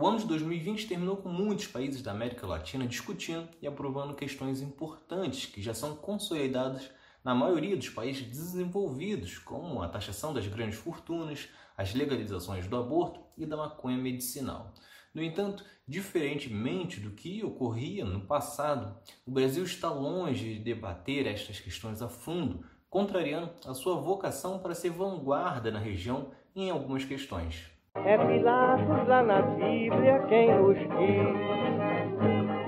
O ano de 2020 terminou com muitos países da América Latina discutindo e aprovando questões importantes que já são consolidadas na maioria dos países desenvolvidos, como a taxação das grandes fortunas, as legalizações do aborto e da maconha medicinal. No entanto, diferentemente do que ocorria no passado, o Brasil está longe de debater estas questões a fundo, contrariando a sua vocação para ser vanguarda na região em algumas questões. É Pilatos lá na Bíblia quem nos diz.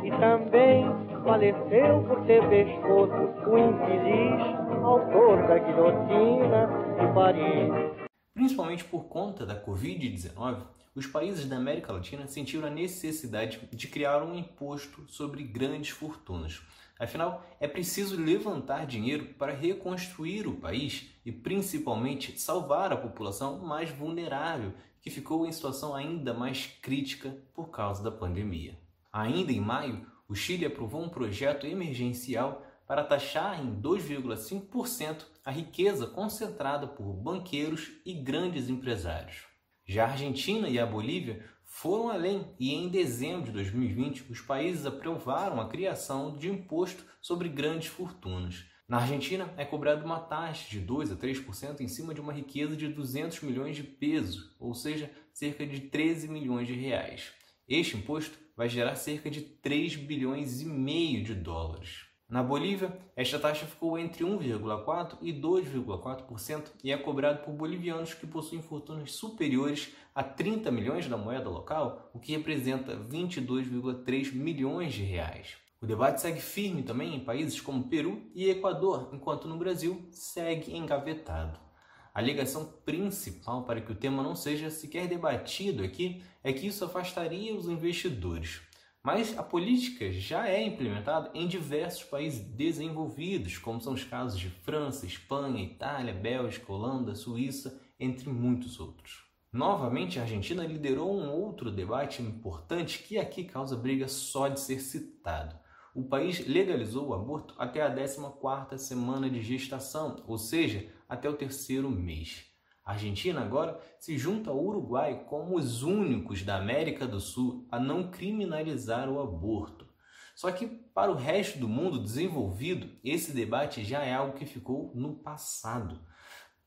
E também faleceu por ter pescoço o infeliz autor da guilhotina de Paris. Principalmente por conta da Covid-19, os países da América Latina sentiram a necessidade de criar um imposto sobre grandes fortunas. Afinal, é preciso levantar dinheiro para reconstruir o país e, principalmente, salvar a população mais vulnerável que ficou em situação ainda mais crítica por causa da pandemia. Ainda em maio, o Chile aprovou um projeto emergencial para taxar em 2,5% a riqueza concentrada por banqueiros e grandes empresários. Já a Argentina e a Bolívia foram além e em dezembro de 2020 os países aprovaram a criação de imposto sobre grandes fortunas. Na Argentina, é cobrada uma taxa de 2 a 3% em cima de uma riqueza de 200 milhões de pesos, ou seja, cerca de 13 milhões de reais. Este imposto vai gerar cerca de 3 bilhões e meio de dólares. Na Bolívia, esta taxa ficou entre 1,4% e 2,4% e é cobrado por bolivianos que possuem fortunas superiores a 30 milhões da moeda local, o que representa 22,3 milhões de reais. O debate segue firme também em países como Peru e Equador, enquanto no Brasil segue engavetado. A alegação principal para que o tema não seja sequer debatido aqui é que isso afastaria os investidores. Mas a política já é implementada em diversos países desenvolvidos, como são os casos de França, Espanha, Itália, Bélgica, Holanda, Suíça, entre muitos outros. Novamente, a Argentina liderou um outro debate importante que aqui causa briga só de ser citado o país legalizou o aborto até a 14ª semana de gestação, ou seja, até o terceiro mês. A Argentina agora se junta ao Uruguai como os únicos da América do Sul a não criminalizar o aborto. Só que para o resto do mundo desenvolvido, esse debate já é algo que ficou no passado.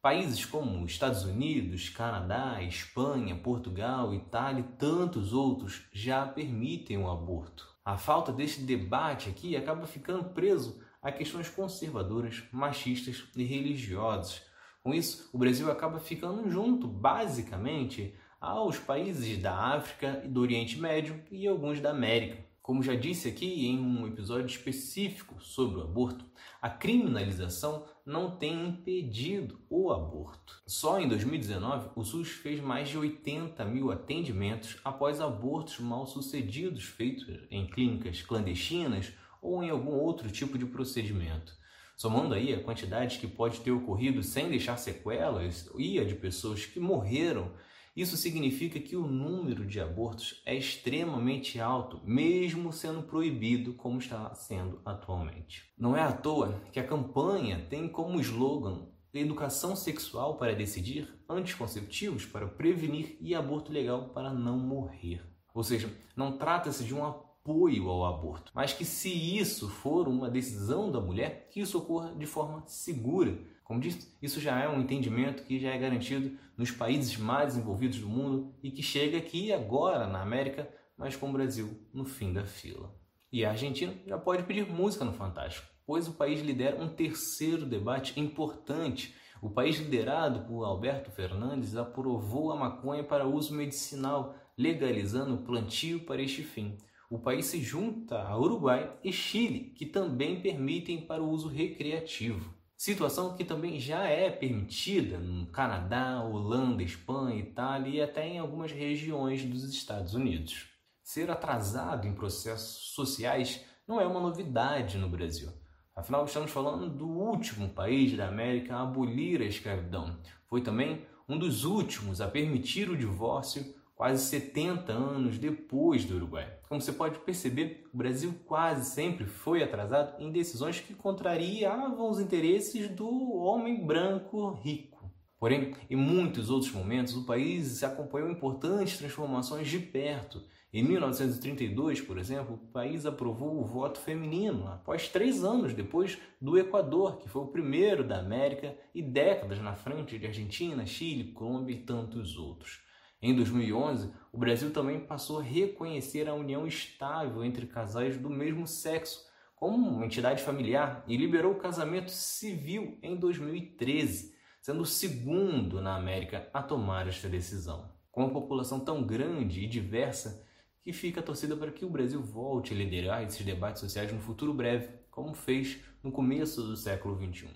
Países como Estados Unidos, Canadá, Espanha, Portugal, Itália e tantos outros já permitem o aborto. A falta deste debate aqui acaba ficando preso a questões conservadoras, machistas e religiosas. Com isso, o Brasil acaba ficando junto, basicamente, aos países da África e do Oriente Médio e alguns da América. Como já disse aqui em um episódio específico sobre o aborto, a criminalização não tem impedido o aborto. Só em 2019, o SUS fez mais de 80 mil atendimentos após abortos mal sucedidos feitos em clínicas clandestinas ou em algum outro tipo de procedimento. Somando aí a quantidade que pode ter ocorrido sem deixar sequelas e a de pessoas que morreram isso significa que o número de abortos é extremamente alto, mesmo sendo proibido como está sendo atualmente. Não é à toa que a campanha tem como slogan Educação sexual para decidir, anticonceptivos para prevenir e aborto legal para não morrer. Ou seja, não trata-se de um apoio ao aborto, mas que se isso for uma decisão da mulher, que isso ocorra de forma segura, como disse, isso já é um entendimento que já é garantido nos países mais desenvolvidos do mundo e que chega aqui agora na América, mas com o Brasil no fim da fila. E a Argentina já pode pedir música no Fantástico, pois o país lidera um terceiro debate importante. O país liderado por Alberto Fernandes aprovou a maconha para uso medicinal, legalizando o plantio para este fim. O país se junta a Uruguai e Chile, que também permitem para o uso recreativo. Situação que também já é permitida no Canadá, Holanda, Espanha, Itália e até em algumas regiões dos Estados Unidos. Ser atrasado em processos sociais não é uma novidade no Brasil. Afinal, estamos falando do último país da América a abolir a escravidão. Foi também um dos últimos a permitir o divórcio quase 70 anos depois do Uruguai. Como você pode perceber, o Brasil quase sempre foi atrasado em decisões que contrariavam os interesses do homem branco rico. Porém, em muitos outros momentos, o país acompanhou importantes transformações de perto. Em 1932, por exemplo, o país aprovou o voto feminino, após três anos depois do Equador, que foi o primeiro da América e décadas na frente de Argentina, Chile, Colômbia e tantos outros. Em 2011, o Brasil também passou a reconhecer a união estável entre casais do mesmo sexo como uma entidade familiar e liberou o casamento civil em 2013 sendo o segundo na América a tomar esta decisão. Com uma população tão grande e diversa, que fica a torcida para que o Brasil volte a liderar esses debates sociais no futuro breve, como fez no começo do século XXI.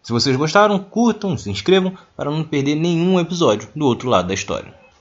Se vocês gostaram, curtam, se inscrevam para não perder nenhum episódio do outro lado da história.